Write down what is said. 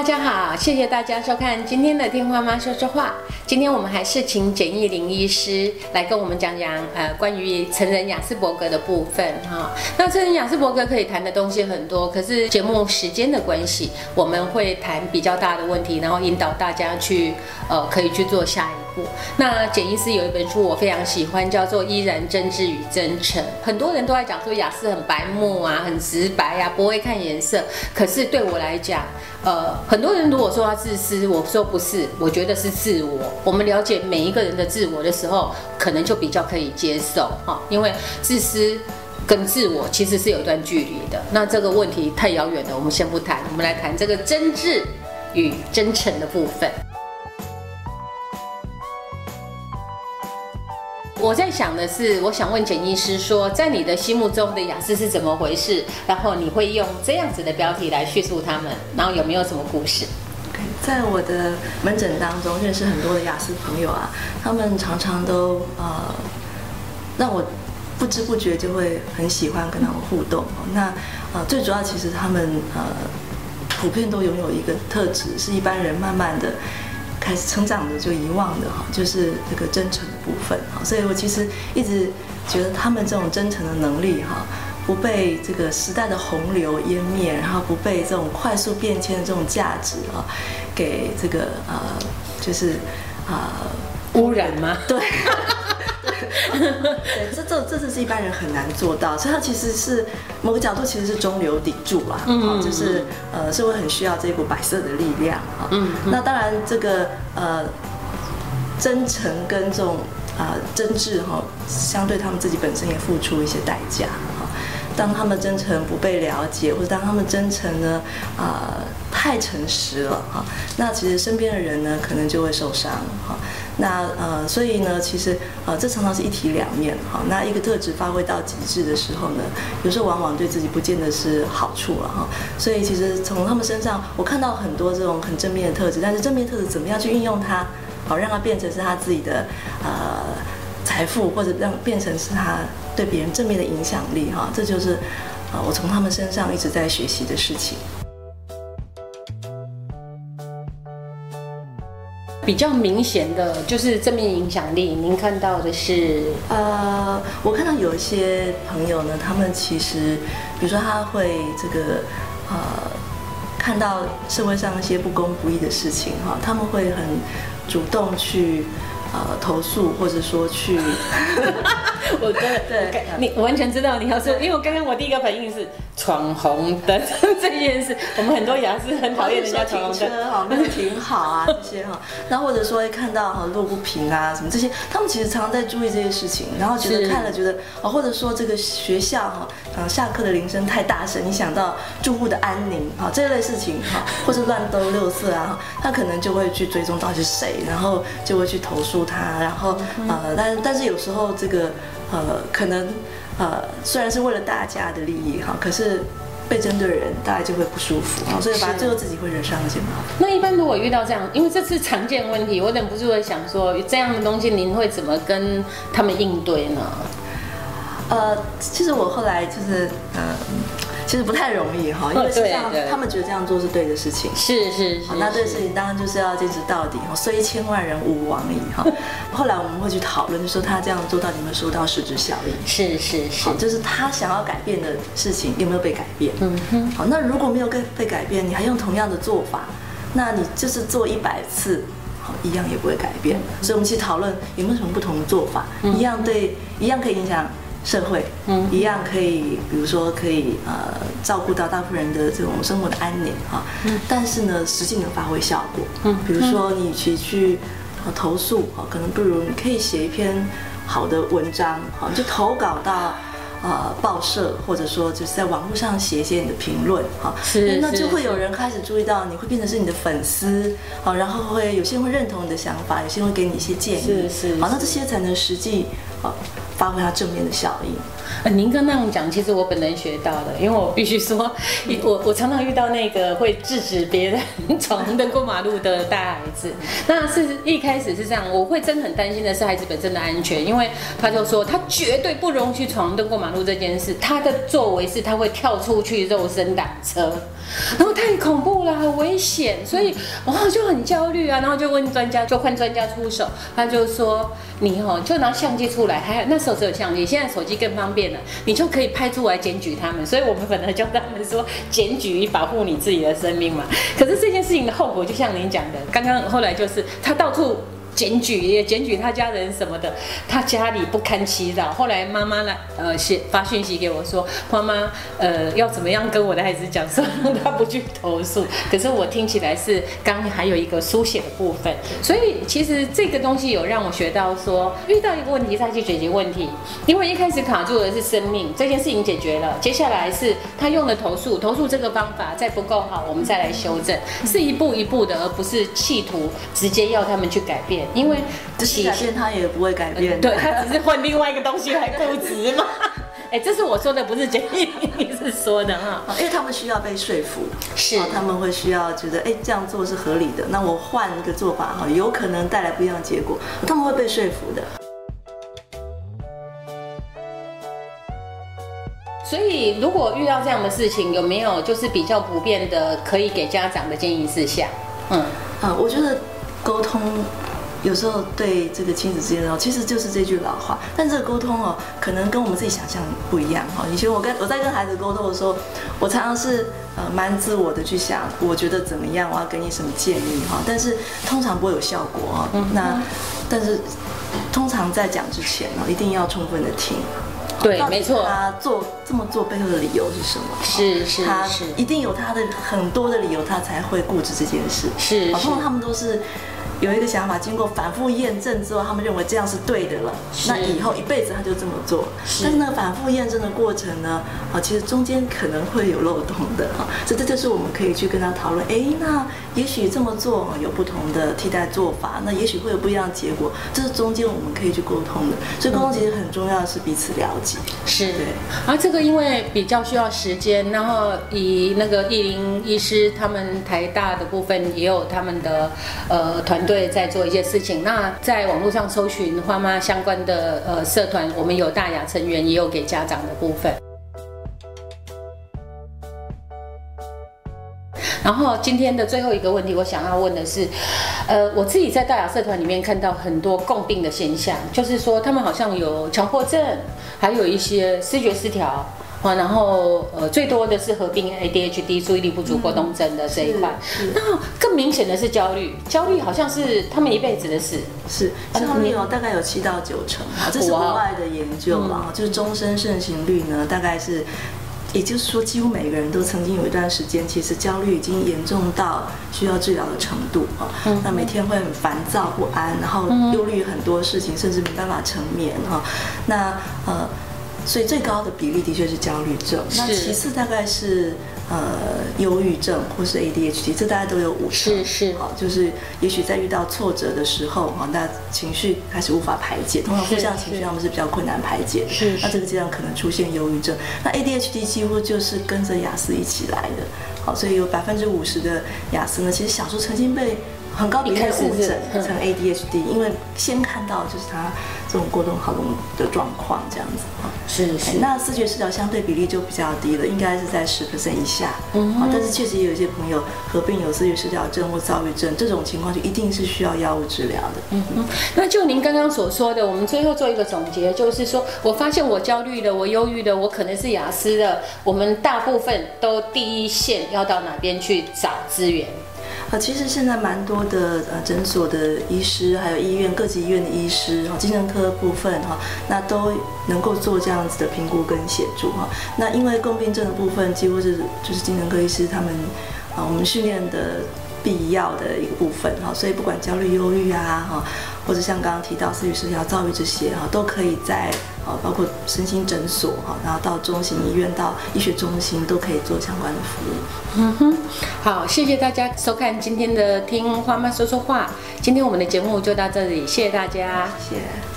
大家好，谢谢大家收看今天的《听花妈说说话》。今天我们还是请简易林医师来跟我们讲讲呃关于成人雅斯伯格的部分哈。那成人雅斯伯格可以谈的东西很多，可是节目时间的关系，我们会谈比较大的问题，然后引导大家去呃可以去做下一步。那简医师有一本书我非常喜欢，叫做《依然真挚与真诚》。很多人都在讲说雅思很白目啊，很直白啊，不会看颜色。可是对我来讲，呃，很多人如果说他自私，我说不是，我觉得是自我。我们了解每一个人的自我的时候，可能就比较可以接受哈，因为自私跟自我其实是有一段距离的。那这个问题太遥远了，我们先不谈，我们来谈这个真挚与真诚的部分。我在想的是，我想问简医师说，在你的心目中的雅思是怎么回事？然后你会用这样子的标题来叙述他们，然后有没有什么故事？在我的门诊当中，认识很多的雅思朋友啊，他们常常都呃让我不知不觉就会很喜欢跟他们互动。那呃最主要其实他们呃普遍都拥有一个特质，是一般人慢慢的开始成长的就遗忘的哈，就是这个真诚的部分。所以我其实一直觉得他们这种真诚的能力哈。不被这个时代的洪流湮灭，然后不被这种快速变迁的这种价值啊，给这个呃，就是啊污染吗？对，对，这这这这是一般人很难做到，所以它其实是某个角度其实是中流砥柱啊，嗯，就是呃社会很需要这股白色的力量啊，嗯，那当然这个呃真诚跟这种啊真挚哈，相对他们自己本身也付出一些代价。当他们真诚不被了解，或者当他们真诚呢，啊，太诚实了哈，那其实身边的人呢，可能就会受伤哈。那呃，所以呢，其实呃，这常常是一体两面哈。那一个特质发挥到极致的时候呢，有时候往往对自己不见得是好处了哈。所以其实从他们身上，我看到很多这种很正面的特质，但是正面特质怎么样去运用它，好让它变成是他自己的呃财富，或者让变成是他。对别人正面的影响力，哈，这就是啊，我从他们身上一直在学习的事情。比较明显的就是正面影响力，您看到的是？呃，我看到有一些朋友呢，他们其实，比如说他会这个呃，看到社会上一些不公不义的事情，哈，他们会很主动去。呃，投诉或者说去，我真的对，你完全知道你要说，因为我刚刚我第一个反应是闯红灯 这件事，我们很多牙是很讨厌人家闯红灯，哈，那挺好啊这些哈，那或者说会看到哈路不平啊什么这些，他们其实常常在注意这些事情，然后觉得看了觉得啊，或者说这个学校哈，呃下课的铃声太大声，你想到住户的安宁啊这类事情哈，或是乱兜六色啊，他可能就会去追踪到底是谁，然后就会去投诉。他，然后呃，但但是有时候这个呃，可能呃，虽然是为了大家的利益哈，可是被针对的人大家就会不舒服啊，所以把最后自己会惹上一些麻烦。那一般如果遇到这样，因为这是常见问题，我忍不住会想说，这样的东西您会怎么跟他们应对呢？呃，其实我后来就是呃。其实不太容易哈，因为实际上他们觉得这样做是对的事情。是是是。那这个事情当然就是要坚持到底哈，虽千万人吾往矣哈。后来我们会去讨论，就说他这样做到底有没有收到实质效益？是是是。就是他想要改变的事情有没有被改变？嗯哼。好，那如果没有被被改变，你还用同样的做法，那你就是做一百次，好一样也不会改变。所以我们去讨论有没有什么不同的做法，一样对，一样可以影响。社会，嗯，一样可以，比如说可以呃照顾到大部分人的这种生活的安宁哈，嗯，但是呢，实际能发挥效果，嗯，比如说你去去投诉啊，可能不如你可以写一篇好的文章，好，就投稿到呃报社，或者说就是在网络上写一些你的评论，哈，是，那就会有人开始注意到，你会变成是你的粉丝，好，然后会有些人会认同你的想法，有些人会给你一些建议，是是，好，那这些才能实际，好。发挥它正面的效应。呃，您刚那样讲，其实我本人学到的，因为我必须说，我我常常遇到那个会制止别人 闯红灯过马路的大孩子。那是一开始是这样，我会真很担心的是孩子本身的安全，因为他就说他绝对不容许闯红灯过马路这件事，他的作为是他会跳出去肉身挡车，然后太恐怖了，很危险，所以我就很焦虑啊，然后就问专家，就换专家出手，他就说你哦就拿相机出来，还有那时候只有相机，现在手机更方便了。你就可以拍出来检举他们，所以我们本来教他们说检举保护你自己的生命嘛。可是这件事情的后果，就像您讲的，刚刚后来就是他到处。检举也检举他家人什么的，他家里不堪其扰。后来妈妈来呃写发讯息给我说，妈妈呃要怎么样跟我的孩子讲，说他不去投诉。可是我听起来是刚还有一个书写的部分，所以其实这个东西有让我学到说，遇到一个问题再去解决问题。因为一开始卡住的是生命，这件事情解决了，接下来是他用了投诉，投诉这个方法再不够好，我们再来修正，是一步一步的，而不是企图直接要他们去改变。因为这些改变他也不会改变，对他只是换另外一个东西来 固执嘛。哎，这是我说的，不是简易你是说的哈。因为他们需要被说服，是他们会需要觉得，哎，这样做是合理的。那我换一个做法哈，有可能带来不一样的结果，他们会被说服的。所以，如果遇到这样的事情，有没有就是比较普遍的可以给家长的建议事项？嗯啊，我觉得沟通。有时候对这个亲子之间哦，其实就是这句老话。但这个沟通哦，可能跟我们自己想象不一样哈。以前我跟我在跟孩子沟通的时候，我常常是呃蛮自我的去想，我觉得怎么样，我要给你什么建议哈。但是通常不会有效果啊。那但是通常在讲之前呢，一定要充分的听。对，没错。他做这么做背后的理由是什么？是是是，一定有他的很多的理由，他才会固执这件事。是，好像他们都是。有一个想法，经过反复验证之后，他们认为这样是对的了。那以后一辈子他就这么做。但是呢，反复验证的过程呢，啊，其实中间可能会有漏洞的哈。所以这就是我们可以去跟他讨论。哎，那也许这么做有不同的替代做法，那也许会有不一样的结果。这是中间我们可以去沟通的。所以沟通其实很重要的是彼此了解。是。对。而这个因为比较需要时间，然后以那个艺林医师他们台大的部分也有他们的呃团队。在做一些事情。那在网络上搜寻花妈相关的呃社团，我们有大雅成员，也有给家长的部分。然后今天的最后一个问题，我想要问的是，呃，我自己在大雅社团里面看到很多共病的现象，就是说他们好像有强迫症，还有一些视觉失调。啊，然后呃，最多的是合并 ADHD 注意力不足过动症的这一块。那更明显的是焦虑，焦虑好像是他们一辈子的事。是焦虑哦，大概有七到九成啊，这是国外的研究嘛就是终身盛行率呢，大概是，也就是说，几乎每个人都曾经有一段时间，其实焦虑已经严重到需要治疗的程度啊。那每天会很烦躁不安，然后忧虑很多事情，甚至没办法成眠哈。那呃。所以最高的比例的确是焦虑症，那其次大概是呃忧郁症或是 ADHD，这大家都有五成。是是，好，就是也许在遇到挫折的时候，哈，那情绪开始无法排解，通常负向情绪他们是比较困难排解的。是，那这个阶段可能出现忧郁症。那 ADHD 几乎就是跟着雅思一起来的，好，所以有百分之五十的雅思呢，其实小时候曾经被。很高比例误诊成 ADHD，因为先看到就是他这种过动好动的状况这样子是是。那视觉失调相对比例就比较低了，应该是在十 percent 以下。嗯。啊，但是确实也有一些朋友合并有视觉失调症或躁郁症，这种情况就一定是需要药物治疗的。嗯嗯。那就您刚刚所说的，我们最后做一个总结，就是说我发现我焦虑的，我忧郁的，我可能是雅思的，我们大部分都第一线要到哪边去找资源？啊，其实现在蛮多的呃诊所的医师，还有医院各级医院的医师，哈，精神科部分哈，那都能够做这样子的评估跟协助哈。那因为共病症的部分，几乎是就是精神科医师他们啊，我们训练的必要的一个部分哈。所以不管焦虑、忧郁啊，哈，或者像刚刚提到思语失调、躁郁这些哈，都可以在。呃，包括身心诊所哈，然后到中型医院、到医学中心都可以做相关的服务。嗯哼，好，谢谢大家收看今天的听花妈说说话。今天我们的节目就到这里，谢谢大家，谢谢。